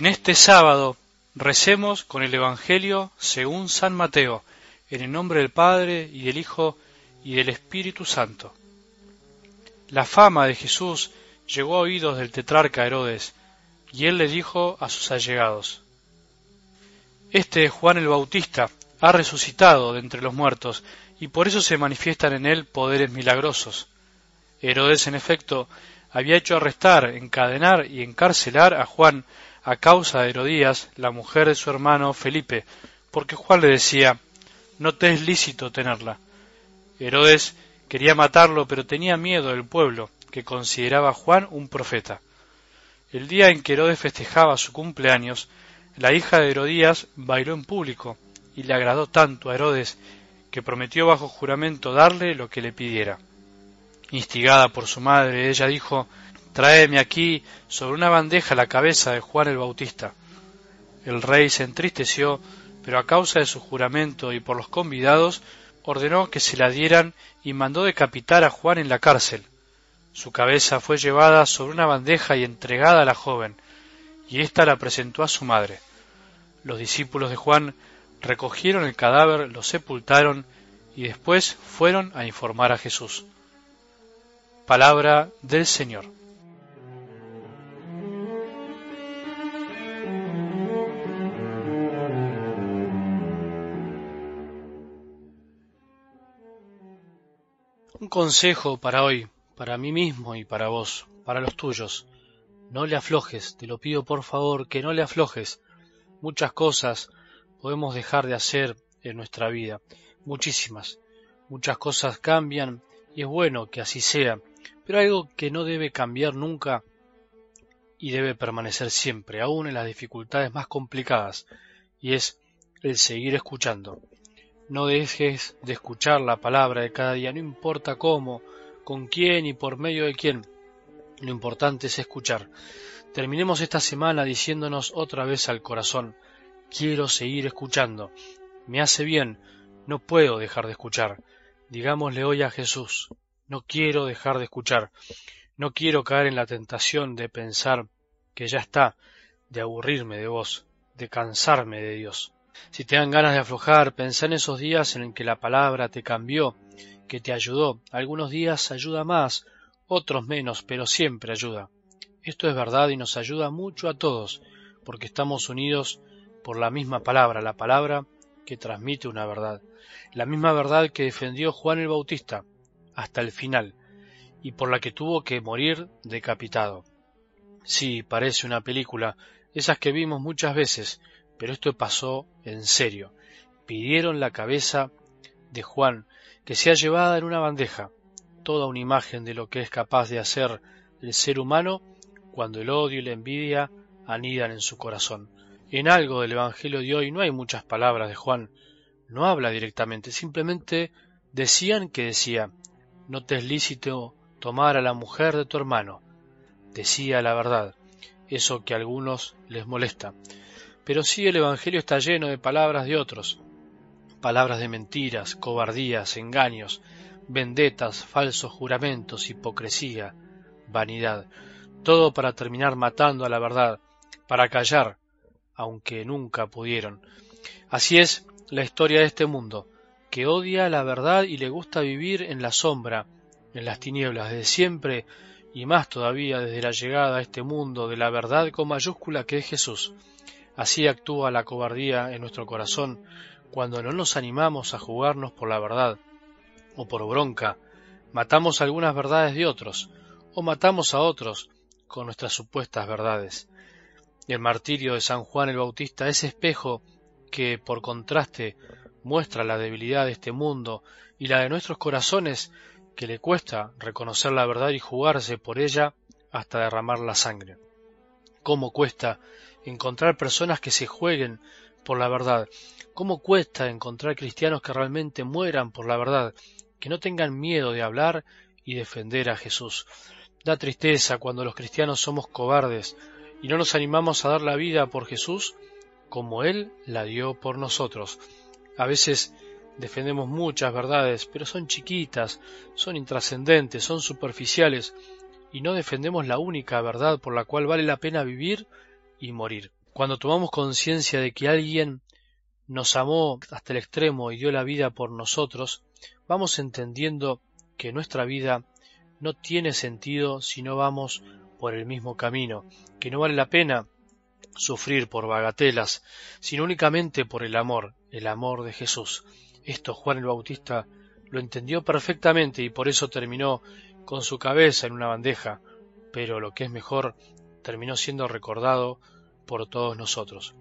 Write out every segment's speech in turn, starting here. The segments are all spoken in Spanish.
En este sábado recemos con el Evangelio según San Mateo, en el nombre del Padre y del Hijo y del Espíritu Santo. La fama de Jesús llegó a oídos del tetrarca Herodes, y él le dijo a sus allegados, Este Juan el Bautista ha resucitado de entre los muertos, y por eso se manifiestan en él poderes milagrosos. Herodes, en efecto, había hecho arrestar, encadenar y encarcelar a Juan a causa de Herodías, la mujer de su hermano Felipe, porque Juan le decía, no te es lícito tenerla. Herodes quería matarlo, pero tenía miedo del pueblo, que consideraba a Juan un profeta. El día en que Herodes festejaba su cumpleaños, la hija de Herodías bailó en público, y le agradó tanto a Herodes que prometió bajo juramento darle lo que le pidiera. Instigada por su madre, ella dijo Tráeme aquí sobre una bandeja la cabeza de Juan el Bautista. El rey se entristeció, pero a causa de su juramento y por los convidados, ordenó que se la dieran y mandó decapitar a Juan en la cárcel. Su cabeza fue llevada sobre una bandeja y entregada a la joven, y ésta la presentó a su madre. Los discípulos de Juan recogieron el cadáver, lo sepultaron y después fueron a informar a Jesús. Palabra del Señor. Un consejo para hoy, para mí mismo y para vos, para los tuyos. No le aflojes, te lo pido por favor, que no le aflojes. Muchas cosas podemos dejar de hacer en nuestra vida, muchísimas. Muchas cosas cambian y es bueno que así sea, pero algo que no debe cambiar nunca y debe permanecer siempre, aun en las dificultades más complicadas, y es el seguir escuchando. No dejes de escuchar la palabra de cada día, no importa cómo, con quién y por medio de quién. Lo importante es escuchar. Terminemos esta semana diciéndonos otra vez al corazón, quiero seguir escuchando. Me hace bien, no puedo dejar de escuchar. Digámosle hoy a Jesús, no quiero dejar de escuchar. No quiero caer en la tentación de pensar que ya está, de aburrirme de vos, de cansarme de Dios. Si te dan ganas de aflojar, pensá en esos días en que la palabra te cambió, que te ayudó. Algunos días ayuda más, otros menos, pero siempre ayuda. Esto es verdad y nos ayuda mucho a todos, porque estamos unidos por la misma palabra, la palabra que transmite una verdad, la misma verdad que defendió Juan el Bautista hasta el final, y por la que tuvo que morir decapitado. Sí, parece una película, esas que vimos muchas veces, pero esto pasó en serio. Pidieron la cabeza de Juan, que sea llevada en una bandeja, toda una imagen de lo que es capaz de hacer el ser humano cuando el odio y la envidia anidan en su corazón. En algo del Evangelio de hoy no hay muchas palabras de Juan, no habla directamente, simplemente decían que decía, no te es lícito tomar a la mujer de tu hermano. Decía la verdad, eso que a algunos les molesta pero sí el Evangelio está lleno de palabras de otros, palabras de mentiras, cobardías, engaños, vendetas, falsos juramentos, hipocresía, vanidad, todo para terminar matando a la verdad, para callar, aunque nunca pudieron. Así es la historia de este mundo, que odia la verdad y le gusta vivir en la sombra, en las tinieblas, desde siempre y más todavía desde la llegada a este mundo de la verdad con mayúscula que es Jesús. Así actúa la cobardía en nuestro corazón cuando no nos animamos a jugarnos por la verdad, o por bronca, matamos algunas verdades de otros, o matamos a otros con nuestras supuestas verdades. El martirio de San Juan el Bautista, ese espejo que, por contraste, muestra la debilidad de este mundo y la de nuestros corazones, que le cuesta reconocer la verdad y jugarse por ella hasta derramar la sangre. ¿Cómo cuesta encontrar personas que se jueguen por la verdad. ¿Cómo cuesta encontrar cristianos que realmente mueran por la verdad, que no tengan miedo de hablar y defender a Jesús? Da tristeza cuando los cristianos somos cobardes y no nos animamos a dar la vida por Jesús como Él la dio por nosotros. A veces defendemos muchas verdades, pero son chiquitas, son intrascendentes, son superficiales, y no defendemos la única verdad por la cual vale la pena vivir y morir. Cuando tomamos conciencia de que alguien nos amó hasta el extremo y dio la vida por nosotros, vamos entendiendo que nuestra vida no tiene sentido si no vamos por el mismo camino, que no vale la pena sufrir por bagatelas, sino únicamente por el amor, el amor de Jesús. Esto Juan el Bautista lo entendió perfectamente y por eso terminó con su cabeza en una bandeja, pero lo que es mejor, terminó siendo recordado por todos nosotros.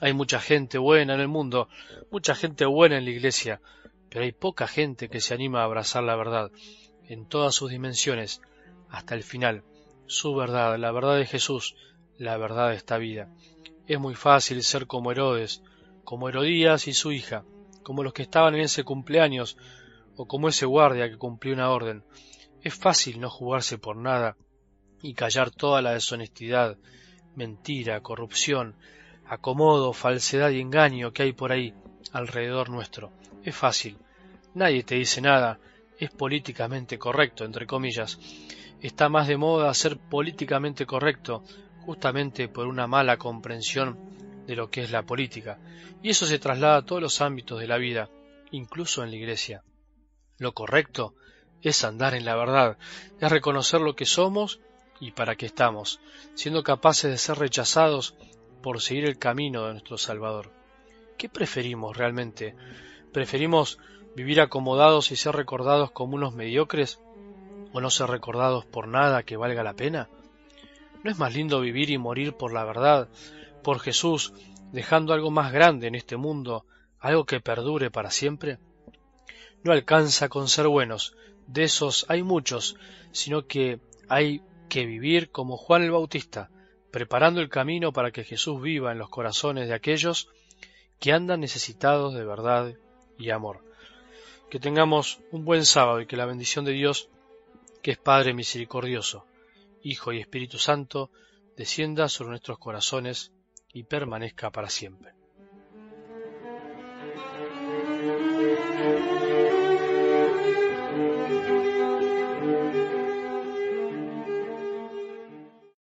Hay mucha gente buena en el mundo, mucha gente buena en la iglesia, pero hay poca gente que se anima a abrazar la verdad en todas sus dimensiones hasta el final. Su verdad, la verdad de Jesús, la verdad de esta vida. Es muy fácil ser como Herodes, como Herodías y su hija, como los que estaban en ese cumpleaños, o como ese guardia que cumplió una orden. Es fácil no jugarse por nada y callar toda la deshonestidad, mentira, corrupción, acomodo, falsedad y engaño que hay por ahí alrededor nuestro. Es fácil. Nadie te dice nada. Es políticamente correcto, entre comillas. Está más de moda ser políticamente correcto, justamente por una mala comprensión de lo que es la política. Y eso se traslada a todos los ámbitos de la vida, incluso en la iglesia. Lo correcto es andar en la verdad, es reconocer lo que somos y para qué estamos, siendo capaces de ser rechazados por seguir el camino de nuestro Salvador. ¿Qué preferimos realmente? ¿Preferimos vivir acomodados y ser recordados como unos mediocres? ¿O no ser recordados por nada que valga la pena? ¿No es más lindo vivir y morir por la verdad, por Jesús, dejando algo más grande en este mundo, algo que perdure para siempre? No alcanza con ser buenos, de esos hay muchos, sino que hay que vivir como Juan el Bautista, preparando el camino para que Jesús viva en los corazones de aquellos que andan necesitados de verdad y amor. Que tengamos un buen sábado y que la bendición de Dios, que es Padre misericordioso, Hijo y Espíritu Santo, descienda sobre nuestros corazones y permanezca para siempre.